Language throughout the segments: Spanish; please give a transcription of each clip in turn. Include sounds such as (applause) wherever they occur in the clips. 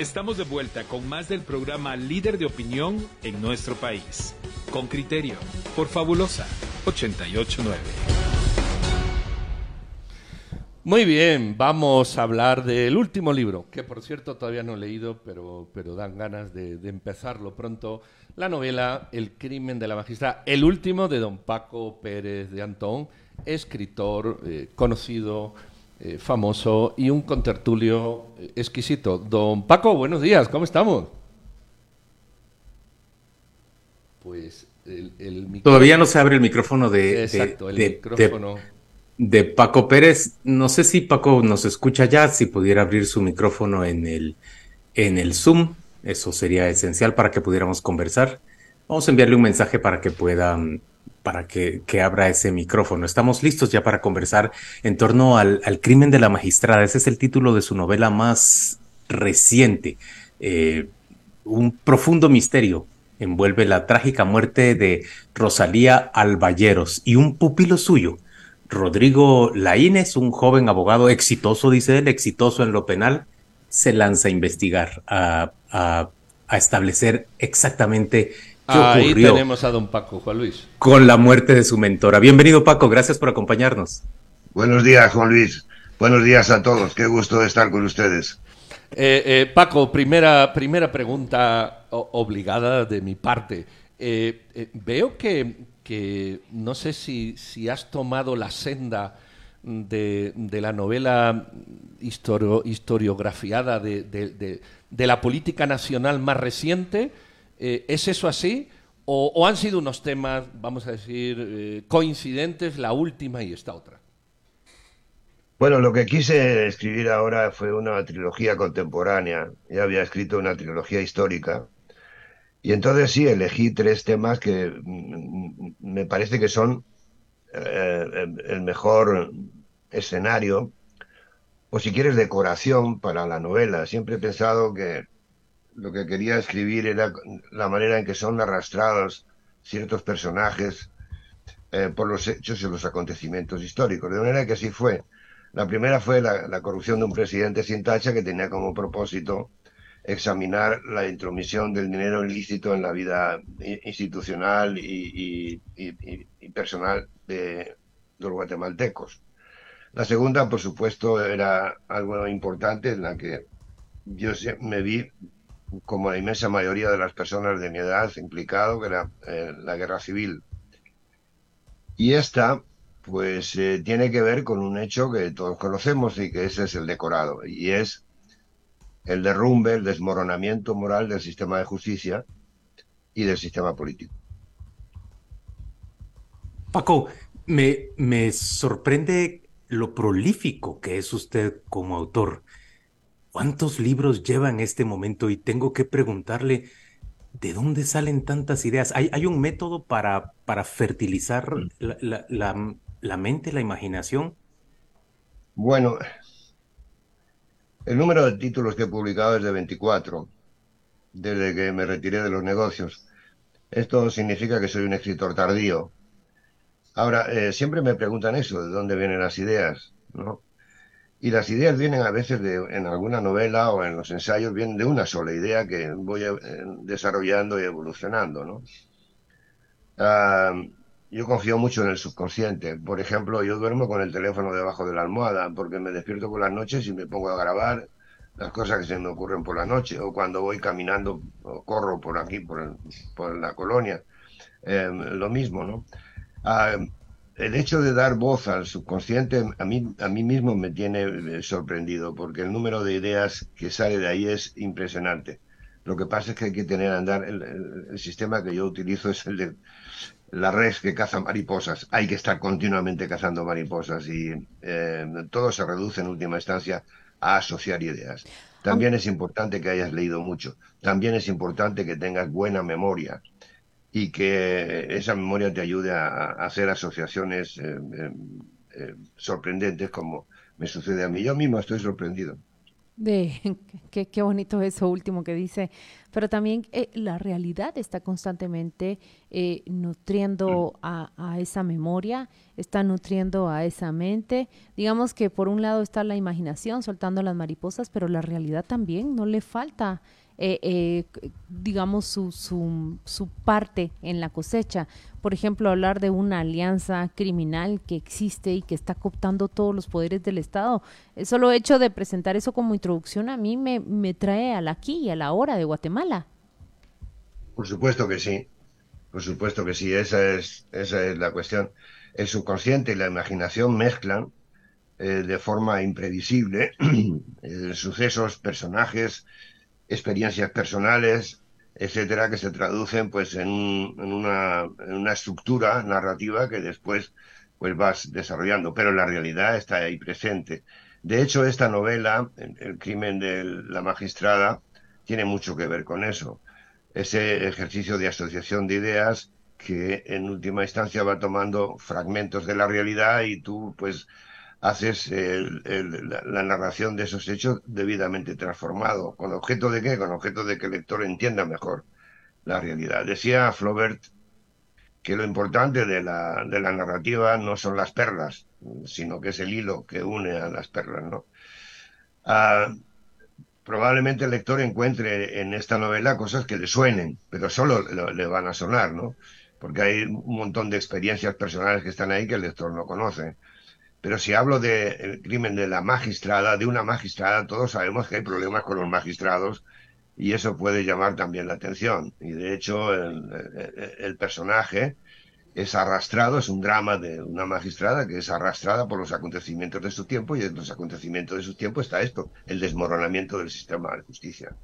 Estamos de vuelta con más del programa Líder de Opinión en nuestro país. Con criterio, por Fabulosa 889. Muy bien, vamos a hablar del último libro, que por cierto todavía no he leído, pero, pero dan ganas de, empezarlo pronto. La novela El crimen de la magistrada, el último de don Paco Pérez de Antón, escritor eh, conocido, eh, famoso y un contertulio eh, exquisito. Don Paco, buenos días, ¿cómo estamos? Pues el, Todavía no se abre el micrófono de... Exacto, el micrófono... De, Paco Pérez. No sé si Paco nos escucha ya, si pudiera abrir su micrófono en el, en el Zoom. Eso sería esencial para que pudiéramos conversar. Vamos a enviarle un mensaje para que pueda para que, abra ese micrófono. Estamos listos ya para conversar en torno al, crimen de la magistrada. Ese es el título de su novela más reciente. Eh, un profundo misterio envuelve la trágica muerte de Rosalía Alballeros y un pupilo suyo, Rodrigo Laínez, un joven abogado exitoso, dice él, exitoso en lo penal, se lanza a investigar, a, a establecer exactamente Ahí tenemos a don Paco, Juan Luis. Con la muerte de su mentora. Bienvenido Paco, gracias por acompañarnos. Buenos días, Juan Luis. Buenos días a todos. Qué gusto estar con ustedes. Eh, eh, Paco, primera, primera pregunta obligada de mi parte. Eh, veo que, que, no sé si, si, has tomado la senda de, de la novela historiografiada de, de, de la política nacional más reciente eh, ¿Es eso así? O, han sido unos temas, vamos a decir, eh, coincidentes, la última y esta otra? Bueno, lo que quise escribir ahora fue una trilogía contemporánea. Ya había escrito una trilogía histórica. Y entonces sí, elegí tres temas que mm, me parece que son eh, el mejor escenario, o si quieres, decoración para la novela. Siempre he pensado que lo que quería escribir era la manera en que son arrastrados ciertos personajes eh, por los hechos y los acontecimientos históricos. De manera que así fue. La primera fue la, corrupción de un presidente sin tacha que tenía como propósito examinar la intromisión del dinero ilícito en la vida institucional y, personal de, los guatemaltecos. La segunda, por supuesto, era algo importante en la que yo me vi como la inmensa mayoría de las personas de mi edad implicado, que era eh, la guerra civil. Y esta, pues, eh, tiene que ver con un hecho que todos conocemos y que ese es el decorado, y es el derrumbe, el desmoronamiento moral del sistema de justicia y del sistema político. Paco, me, me sorprende lo prolífico que es usted como autor. ¿Cuántos libros lleva en este momento? Y tengo que preguntarle, ¿de dónde salen tantas ideas? ¿Hay, un método para, para fertilizar mm. la, mente, la imaginación? Bueno, el número de títulos que he publicado es de 24, desde que me retiré de los negocios. Esto significa que soy un escritor tardío. Ahora, eh, siempre me preguntan eso, de dónde vienen las ideas, ¿no? Y las ideas vienen a veces de, en alguna novela o en los ensayos, vienen de una sola idea que voy eh, desarrollando y evolucionando, ¿no? Ah, yo confío mucho en el subconsciente. Por ejemplo, yo duermo con el teléfono debajo de la almohada porque me despierto por las noches y me pongo a grabar las cosas que se me ocurren por la noche o cuando voy caminando o corro por aquí, por, por la colonia. Eh, lo mismo, ¿no? Ah, el hecho de dar voz al subconsciente a mí, a mí mismo me tiene eh, sorprendido, porque el número de ideas que sale de ahí es impresionante. Lo que pasa es que hay que tener andar, el, sistema que yo utilizo es el de la red que caza mariposas. Hay que estar continuamente cazando mariposas y eh, todo se reduce en última instancia a asociar ideas. También es importante que hayas leído mucho. También es importante que tengas buena memoria y que esa memoria te ayude a, hacer asociaciones eh, eh, eh, sorprendentes como me sucede a mí. Yo mismo estoy sorprendido. De, (laughs) qué, qué, bonito eso último que dice, pero también eh, la realidad está constantemente eh, nutriendo a, a, esa memoria, está nutriendo a esa mente. Digamos que por un lado está la imaginación soltando las mariposas, pero la realidad también no le falta eh, eh, digamos, su, su, parte en la cosecha. Por ejemplo, hablar de una alianza criminal que existe y que está cooptando todos los poderes del Estado. El solo hecho de presentar eso como introducción a mí me, me trae al aquí y a la hora de Guatemala. Por supuesto que sí, por supuesto que sí, esa es, esa es la cuestión. El subconsciente y la imaginación mezclan eh, de forma imprevisible (clears throat) sucesos, personajes, experiencias personales, etcétera, que se traducen pues en, en, una, estructura narrativa que después pues vas desarrollando, pero la realidad está ahí presente. De hecho, esta novela, El crimen de la magistrada, tiene mucho que ver con eso. Ese ejercicio de asociación de ideas que en última instancia va tomando fragmentos de la realidad y tú pues haces el, la, narración de esos hechos debidamente transformado. ¿Con objeto de qué? Con objeto de que el lector entienda mejor la realidad. Decía Flaubert que lo importante de la, de la narrativa no son las perlas, sino que es el hilo que une a las perlas, ¿no? Ah, probablemente el lector encuentre en esta novela cosas que le suenen, pero solo le, le van a sonar, ¿no? Porque hay un montón de experiencias personales que están ahí que el lector no conoce. Pero si hablo del crimen de la magistrada, de una magistrada, todos sabemos que hay problemas con los magistrados y eso puede llamar también la atención. Y de hecho, el, personaje es arrastrado, es un drama de una magistrada que es arrastrada por los acontecimientos de su tiempo y en los acontecimientos de su tiempo está esto, el desmoronamiento del sistema de justicia.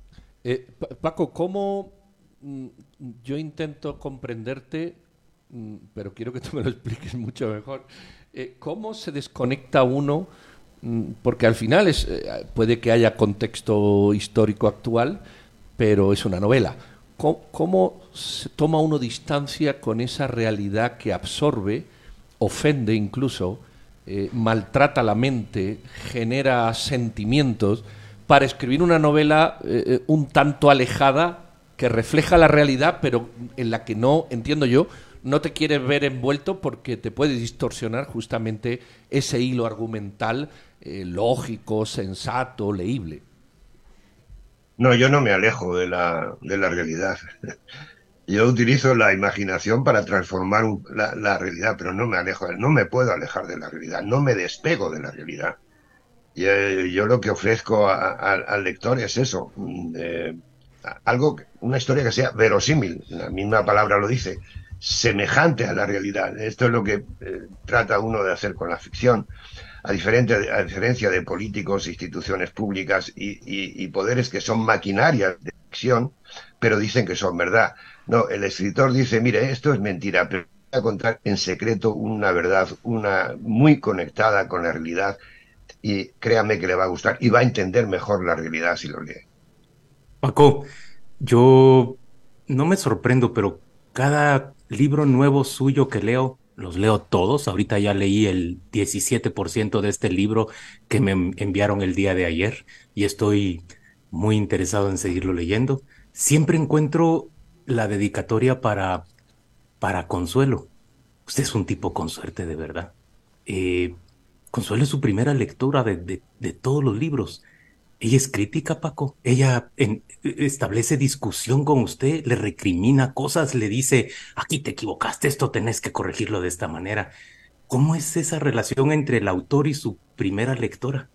Eh, Paco, ¿cómo mm, yo intento comprenderte, mm, pero quiero que tú me lo expliques mucho mejor? Eh, ¿cómo se desconecta uno? Mm, porque al final es, eh, puede que haya contexto histórico actual, pero es una novela. ¿Cómo, ¿Cómo, se toma uno distancia con esa realidad que absorbe, ofende incluso, eh, maltrata la mente, genera sentimientos, para escribir una novela un tanto alejada que refleja la realidad, pero en la que no, entiendo yo, no te quieres ver envuelto porque te puede distorsionar justamente ese hilo argumental eh, lógico, sensato, leíble. No, yo no me alejo de la, de la realidad. (laughs) Yo utilizo la imaginación para transformar la, realidad, pero no me alejo, no me puedo alejar de la realidad, no me despego de la realidad. Y, eh, yo lo que ofrezco a, al lector es eso, eh, algo, una historia que sea verosímil, la misma palabra lo dice, semejante a la realidad. Esto es lo que eh, trata uno de hacer con la ficción. A, diferente, a diferencia de políticos, instituciones públicas y, poderes que son maquinarias de ficción, pero dicen que son verdad. No, el escritor dice, mire, esto es mentira, pero voy a contar en secreto una verdad, una muy conectada con la realidad, y créame que le va a gustar y va a entender mejor la realidad si lo lee. Paco, yo no me sorprendo, pero cada libro nuevo suyo que leo, los leo todos. Ahorita ya leí el 17% de este libro que me enviaron el día de ayer y estoy muy interesado en seguirlo leyendo. Siempre encuentro la dedicatoria para, para Consuelo. Usted es un tipo con suerte, de verdad. Eh, Consuelo es su primera lectura de, de, de todos los libros. Ella es crítica, Paco. Ella en, establece discusión con usted, le recrimina cosas, le dice, aquí te equivocaste, esto tenés que corregirlo de esta manera. ¿Cómo es esa relación entre el autor y su primera lectora?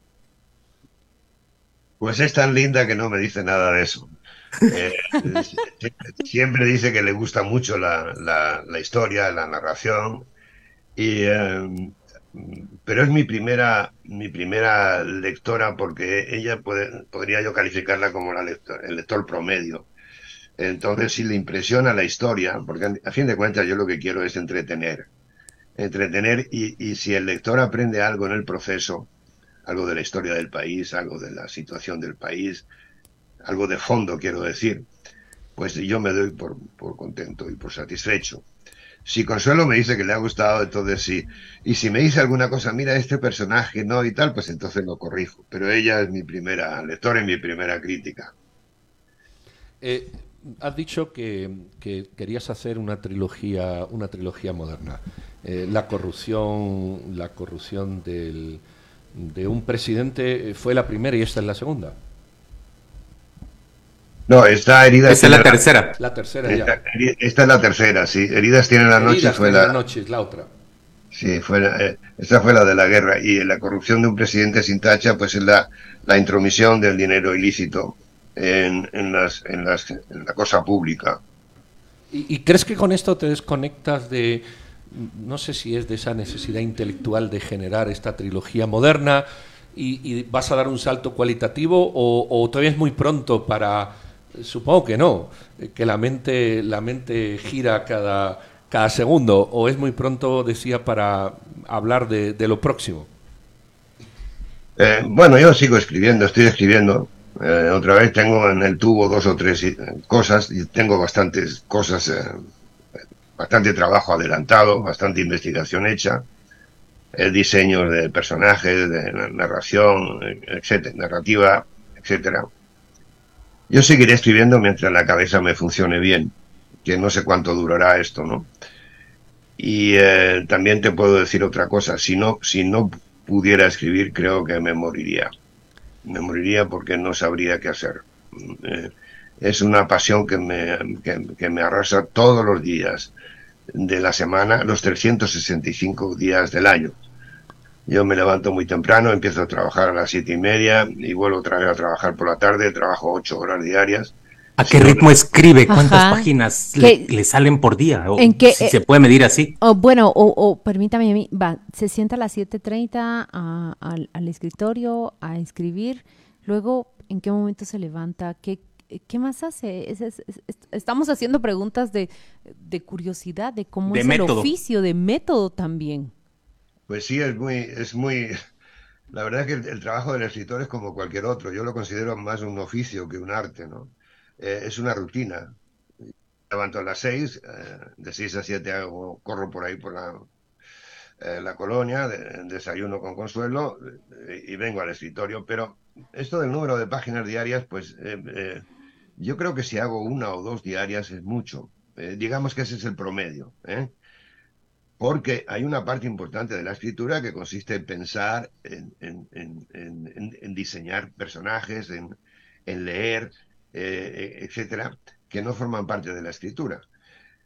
Pues es tan linda que no me dice nada de eso. (laughs) Eh, siempre dice que le gusta mucho la, la, la historia, la narración, y, eh, pero es mi primera mi primera lectora porque ella puede, podría yo calificarla como la lector, el lector promedio. Entonces, si le impresiona la historia, porque a fin de cuentas yo lo que quiero es entretener, entretener y, si el lector aprende algo en el proceso, algo de la historia del país, algo de la situación del país, algo de fondo quiero decir, pues yo me doy por contento y por satisfecho. Si Consuelo me dice que le ha gustado, entonces sí. Y si me dice alguna cosa, mira este personaje, no y tal, pues entonces lo corrijo. Pero ella es mi primera lectora y mi primera crítica. Eh, has dicho que, querías hacer una trilogía, una trilogía moderna. Eh, la corrupción, la corrupción del, de un presidente fue la primera y esta es la segunda. No, esta herida. Esta es la tercera. La tercera esta, esta, es la tercera, sí. Heridas tiene la noche. fue la, noche, la otra. Sí, fue eh, esta fue la de la guerra. Y la corrupción de un presidente sin tacha, pues es la, la intromisión del dinero ilícito en, en, las, en, las, en la cosa pública. ¿Y, crees que con esto te desconectas de, no sé si es de esa necesidad intelectual de generar esta trilogía moderna y, vas a dar un salto cualitativo o, o todavía es muy pronto para Supongo que no, que la mente, la mente gira cada, cada segundo, o es muy pronto, decía, para hablar de, lo próximo. Eh, bueno, yo sigo escribiendo, estoy escribiendo. Eh, otra vez tengo en el tubo dos o tres eh, cosas y tengo bastantes cosas, bastante trabajo adelantado, bastante investigación hecha, el diseño de personajes, de narración, etcétera, narrativa, etcétera. Yo seguiré escribiendo mientras la cabeza me funcione bien, que no sé cuánto durará esto, ¿no? Y eh, también te puedo decir otra cosa, si no, si no pudiera escribir, creo que me moriría. Me moriría porque no sabría qué hacer. Eh, es una pasión que me, que me arrasa todos los días de la semana, los 365 días del año. Yo me levanto muy temprano, empiezo a trabajar a las siete y media y vuelvo otra vez a trabajar por la tarde, trabajo ocho horas diarias. ¿A qué ritmo escribe? ¿Cuántas páginas le, salen por día? ¿En qué, si se puede medir así. bueno, o, permítame a mí, va, se sienta a las 7.30 al, al escritorio a escribir, luego, ¿en qué momento se levanta? ¿Qué, ¿qué más hace? estamos haciendo preguntas de, curiosidad, de cómo es el oficio, de método también. Pues sí, es muy, es muy, (laughs) la verdad es que el, trabajo del escritor es como cualquier otro. Yo lo considero más un oficio que un arte, ¿no? Eh, es una rutina. Levanto a las seis, eh, de seis a siete hago, corro por ahí por la, eh, la colonia, desayuno con consuelo y vengo al escritorio. Pero esto del número de páginas diarias, pues yo creo que si hago una o dos diarias es mucho. digamos que ese es el promedio. ¿eh? Porque hay una parte importante de la escritura que consiste en pensar, en, diseñar personajes, en, leer, eh, etcétera, que no forman parte de la escritura.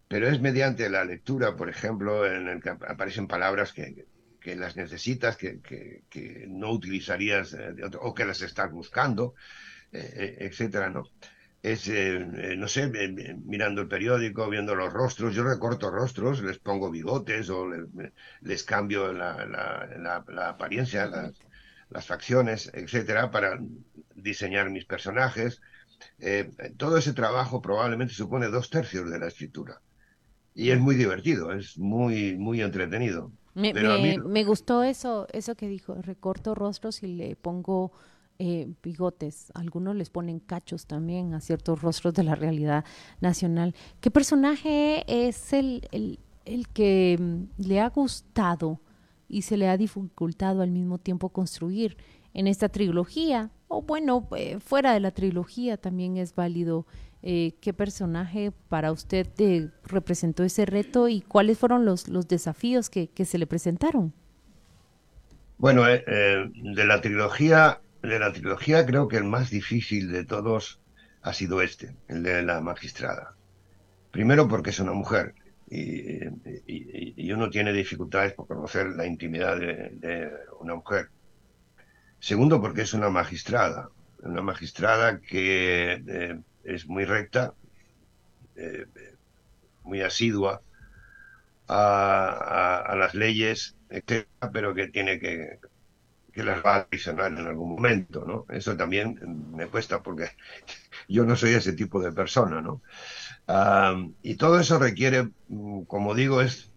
Pero es mediante la lectura, por ejemplo, en el que aparecen palabras que, las necesitas, que, no utilizarías eh, o que las estás buscando, eh, etcétera, ¿no? Es, eh, eh, no sé, mirando el periódico, viendo los rostros. Yo recorto rostros, les pongo bigotes o les, cambio la, apariencia, las, facciones, etcétera, para diseñar mis personajes. Eh, todo ese trabajo probablemente supone dos tercios de la escritura. Y es muy divertido, es muy, muy entretenido. Me, me, me gustó eso, eso que dijo, recorto rostros y le pongo eh, bigotes, algunos les ponen cachos también a ciertos rostros de la realidad nacional. ¿Qué personaje es el, el, que mm, le ha gustado y se le ha dificultado al mismo tiempo construir en esta trilogía? O bueno, eh, fuera de la trilogía también es válido. Eh, ¿Qué personaje para usted representó ese reto y cuáles fueron los, los desafíos que, que se le presentaron? Bueno, de la trilogía de la trilogía creo que el más difícil de todos ha sido este, el de la magistrada. Primero porque es una mujer y, uno tiene dificultades por conocer la intimidad de, una mujer. Segundo porque es una magistrada, una magistrada que eh, es muy recta, eh, muy asidua a, las leyes, etcétera, pero que tiene que que las va a traicionar en algún momento, ¿no? Eso también me cuesta porque (laughs) yo no soy ese tipo de persona, ¿no? y todo eso requiere, mm, como digo, es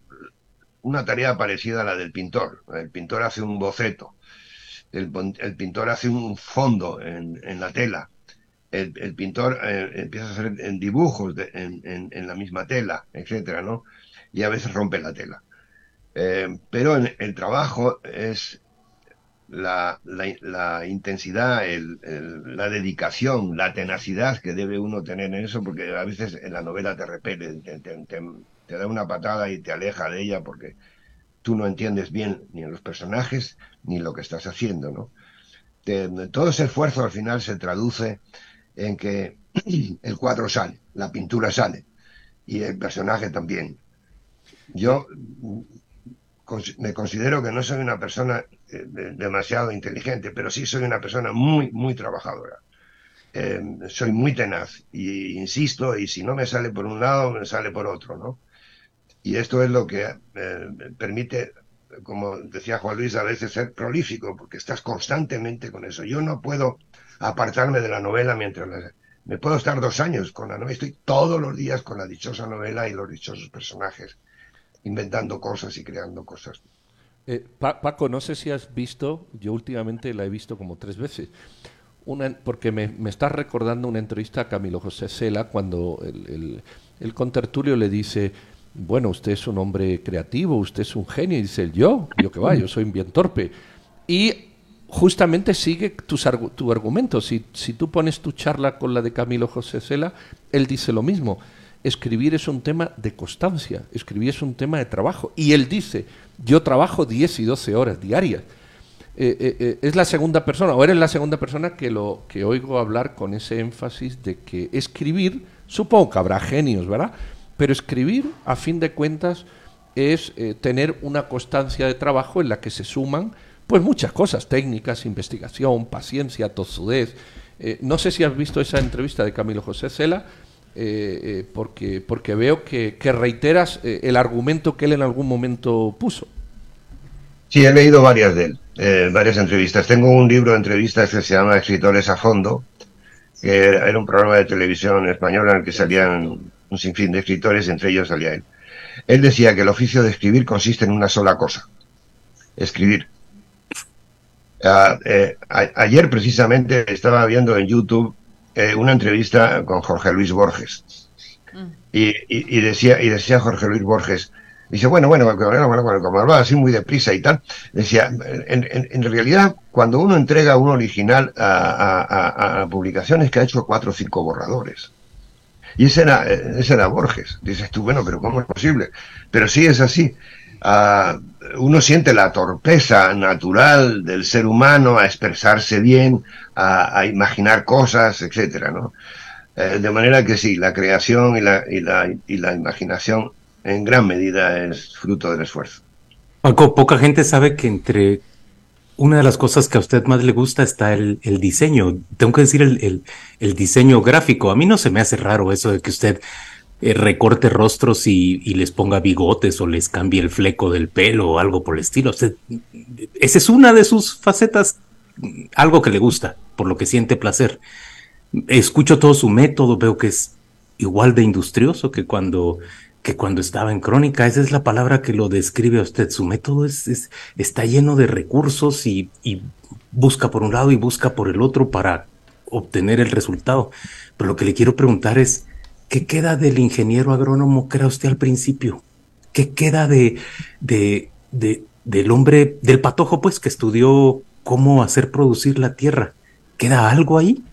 una tarea parecida a la del pintor. El pintor hace un boceto, el, pintor hace un fondo en, la tela, el, pintor eh, empieza a hacer dibujos en, la misma tela, etcétera, ¿no? y a veces rompe la tela. Eh, pero el trabajo es la, la, intensidad, el, la dedicación, la tenacidad que debe uno tener en eso, porque a veces en la novela te repele, te, te, da una patada y te aleja de ella porque tú no entiendes bien ni los personajes ni lo que estás haciendo, ¿no? todo ese esfuerzo al final se traduce en que (clears throat) el cuadro sale, la pintura sale y el personaje también. Yo me considero que no soy una persona demasiado inteligente, pero sí soy una persona muy, muy trabajadora. Eh, soy muy tenaz y insisto, y si no me sale por un lado, me sale por otro, ¿no? Y esto es lo que eh, permite, como decía Juan Luis, a veces ser prolífico, porque estás constantemente con eso. Yo no puedo apartarme de la novela mientras me puedo estar dos años con la novela, estoy todos los días con la dichosa novela y los dichosos personajes inventando cosas y creando cosas. Eh, Paco, no sé si has visto, yo últimamente la he visto como tres veces, porque me, me estás recordando una entrevista a Camilo José Cela cuando el, el, contertulio le dice, bueno, usted es un hombre creativo, usted es un genio, y dice, yo, yo que va, yo soy bien torpe. Y justamente sigue tu argumento. Si, si tú pones tu charla con la de Camilo José Cela, él dice lo mismo escribir es un tema de constancia, escribir es un tema de trabajo. Y él dice, yo trabajo 10 y 12 horas diarias. Eh, eh, eh, es la segunda persona, o eres la segunda persona que, lo, que oigo hablar con ese énfasis de que escribir, supongo que habrá genios, ¿verdad? Pero escribir, a fin de cuentas, es tener una constancia de trabajo en la que se suman pues muchas cosas, técnicas, investigación, paciencia, tosudez. no sé si has visto esa entrevista de Camilo José Cela, eh, eh, porque, porque veo que, reiteras eh, el argumento que él en algún momento puso. Sí, he leído varias de él, varias entrevistas. Tengo un libro de entrevistas que se llama Escritores a Fondo, que era un programa de televisión española en el que salían un sinfín de escritores, entre ellos salía él. Él decía que el oficio de escribir consiste en una sola cosa, escribir. Ah, ayer precisamente estaba viendo en YouTube eh, una entrevista con Jorge Luis Borges. Mm. Y, decía, y decía Jorge Luis Borges, dice, bueno, bueno, bueno, como hablaba así muy deprisa y tal, decía, en, realidad, cuando uno entrega un original a, a, publicaciones que ha hecho cuatro o cinco borradores. Y ese era, ese era Borges. Dices tú, bueno, pero ¿cómo es posible? Pero sí es así. Ah, uno siente la torpeza natural del ser humano a expresarse bien, a, imaginar cosas, etcétera, ¿no? Eh, de manera que sí, la creación y la, y, la, y la imaginación en gran medida es fruto del esfuerzo. Paco, poca gente sabe que entre una de las cosas que a usted más le gusta está el, el diseño. Tengo que decir el, el, el, diseño gráfico. A mí no se me hace raro eso de que usted eh, recorte rostros y, les ponga bigotes o les cambie el fleco del pelo o algo por el estilo. esa es una de sus facetas, algo que le gusta, por lo que siente placer. Escucho todo su método, veo que es igual de industrioso que cuando, que cuando estaba en crónica. Esa es la palabra que lo describe a usted. Su método es, está lleno de recursos y busca por un lado y busca por el otro para obtener el resultado. Pero lo que le quiero preguntar es, ¿Qué queda del ingeniero agrónomo era usted al principio? ¿Qué queda de, de, del hombre, del patojo, pues, que estudió cómo hacer producir la tierra? ¿Queda algo ahí?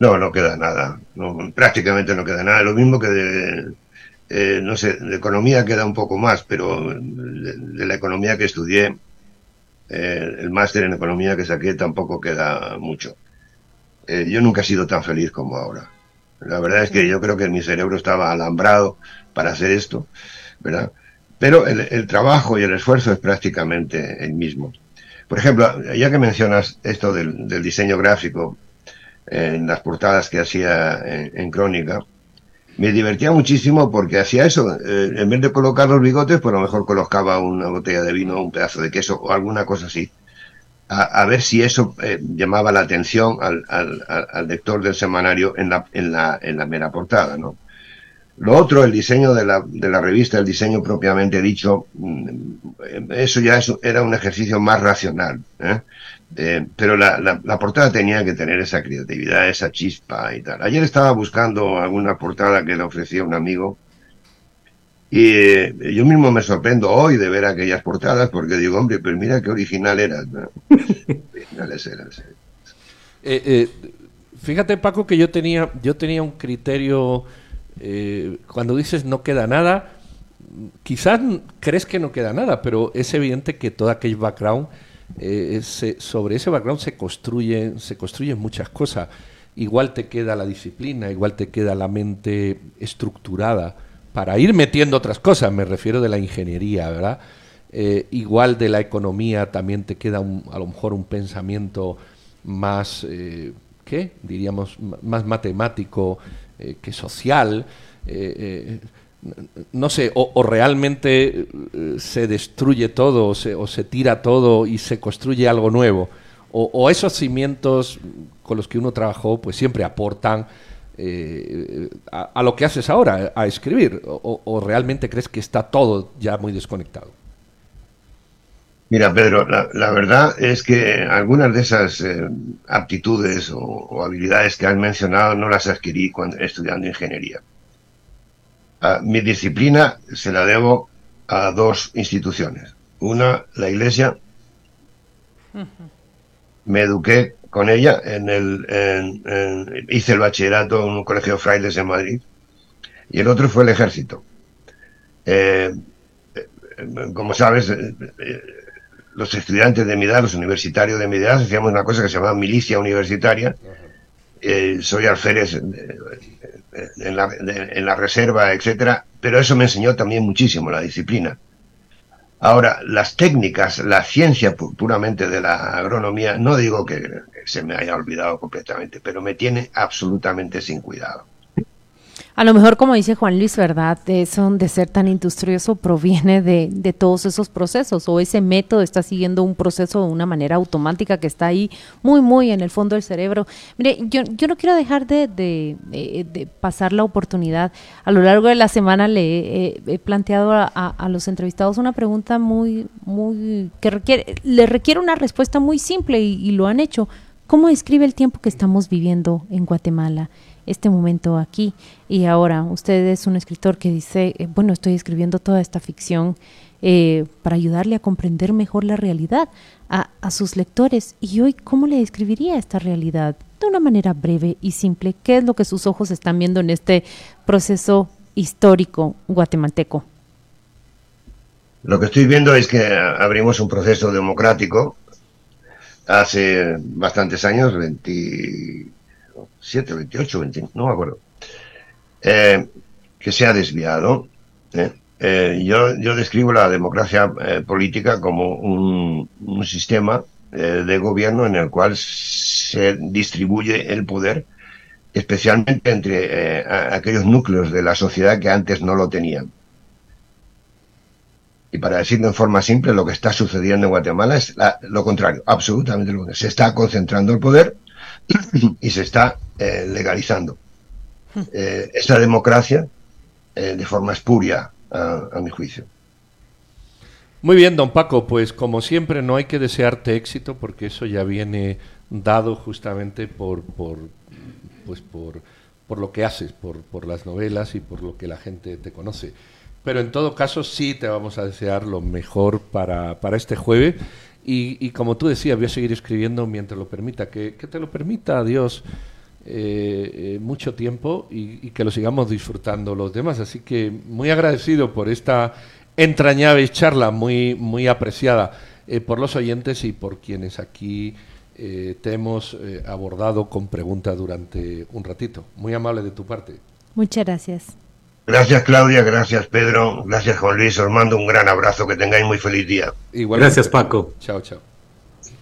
No, no queda nada. prácticamente no queda nada. Lo mismo que de, eh, no sé, de economía queda un poco más, pero de, la economía que estudié, eh, el máster en economía que saqué tampoco queda mucho. Eh, yo nunca he sido tan feliz como ahora. La verdad es que yo creo que mi cerebro estaba alambrado para hacer esto, ¿verdad? Pero el, trabajo y el esfuerzo es prácticamente el mismo. Por ejemplo, ya que mencionas esto del, diseño gráfico en las portadas que hacía en, Crónica, me divertía muchísimo porque hacía eso. Eh, en vez de colocar los bigotes, pues a lo mejor colocaba una botella de vino, un pedazo de queso o alguna cosa así a, ver si eso eh, llamaba la atención al, lector del semanario en la, la, mera portada, ¿no? Lo otro, el diseño de la, de la revista, el diseño propiamente dicho, mm, eso ya era un ejercicio más racional. ¿eh? Pero la, la, la, portada tenía que tener esa creatividad, esa chispa y tal. Ayer estaba buscando alguna portada que le ofrecía un amigo Y eh, yo mismo me sorprendo hoy de ver aquellas portadas porque digo, hombre, pero mira qué original eras. (laughs) originales eras. Eh, eh, fíjate, Paco, que yo tenía, yo tenía un criterio, cuando dices no queda nada, quizás crees que no queda nada, pero es evidente que todo aquel background, sobre ese background se construyen, se construyen muchas cosas. Igual te queda la disciplina, igual te queda la mente estructurada para ir metiendo otras cosas, me refiero de la ingeniería, ¿verdad? Eh, igual de la economía también te queda a lo mejor un pensamiento más, eh, ¿qué? Diríamos, más matemático eh, que social. no sé, o, realmente se destruye todo o se, tira todo y se construye algo nuevo. O, esos cimientos con los que uno trabajó pues siempre aportan eh, a, lo que haces ahora, a escribir? O, realmente crees que está todo ya muy desconectado? Mira, Pedro, la, verdad es que algunas de esas eh, aptitudes o, habilidades que has mencionado no las adquirí cuando estudiando ingeniería. mi disciplina se la debo a dos instituciones. Una, la iglesia. Me eduqué con ella en el hice el bachillerato en un colegio de frailes en Madrid y el otro fue el ejército. Eh, eh, como sabes eh, los estudiantes de mi edad los universitarios de mi edad hacíamos una cosa que se llamaba milicia universitaria. Soy alférez en la, en la reserva etcétera pero eso me enseñó también muchísimo la disciplina Ahora, las técnicas, la ciencia puramente de la agronomía, no digo que se me haya olvidado completamente, pero me tiene absolutamente sin cuidado. A lo mejor, como dice Juan Luis, ¿verdad? Eso de ser tan industrioso proviene de, de, todos esos procesos o ese método está siguiendo un proceso de una manera automática que está ahí muy, muy en el fondo del cerebro. Mire, yo, yo no quiero dejar de, de, pasar la oportunidad. A lo largo de la semana le he planteado a, a, los entrevistados una pregunta muy, muy, que requiere, le requiere una respuesta muy simple y lo han hecho. ¿Cómo describe el tiempo que estamos viviendo en Guatemala? Este momento aquí y ahora. Usted es un escritor que dice, eh, bueno, estoy escribiendo toda esta ficción eh, para ayudarle a comprender mejor la realidad a, sus lectores. Y hoy, ¿cómo le describiría esta realidad? De una manera breve y simple. ¿Qué es lo que sus ojos están viendo en este proceso histórico guatemalteco? Lo que estoy viendo es que abrimos un proceso democrático hace bastantes años, 20, 7, 28, 20, no me acuerdo, eh, que se ha desviado. ¿eh? Eh, yo, yo, describo la democracia política como un, un sistema de gobierno en el cual se distribuye el poder, especialmente entre aquellos núcleos de la sociedad que antes no lo tenían. Y para decirlo en forma simple, lo que está sucediendo en Guatemala es lo contrario, absolutamente lo contrario. Se está concentrando el poder y se está eh, legalizando eh, esta democracia eh, de forma espuria, a, mi juicio. Muy bien, don Paco, pues como siempre no hay que desearte éxito porque eso ya viene dado justamente por, por, pues por, por lo que haces, por, por las novelas y por lo que la gente te conoce. Pero en todo caso sí te vamos a desear lo mejor para, para este jueves y, como tú decías, voy a seguir escribiendo mientras lo permita. Que, te lo permita Dios eh, eh, mucho tiempo y, que lo sigamos disfrutando los demás. Así que muy agradecido por esta entrañable charla, muy, muy apreciada eh, por los oyentes y por quienes aquí te hemos abordado con preguntas durante un ratito. Muy amable de tu parte. Muchas gracias. Gracias Claudia, gracias Pedro, gracias Juan Luis, os mando un gran abrazo, que tengáis muy feliz día. Gracias Paco. Chao, chao.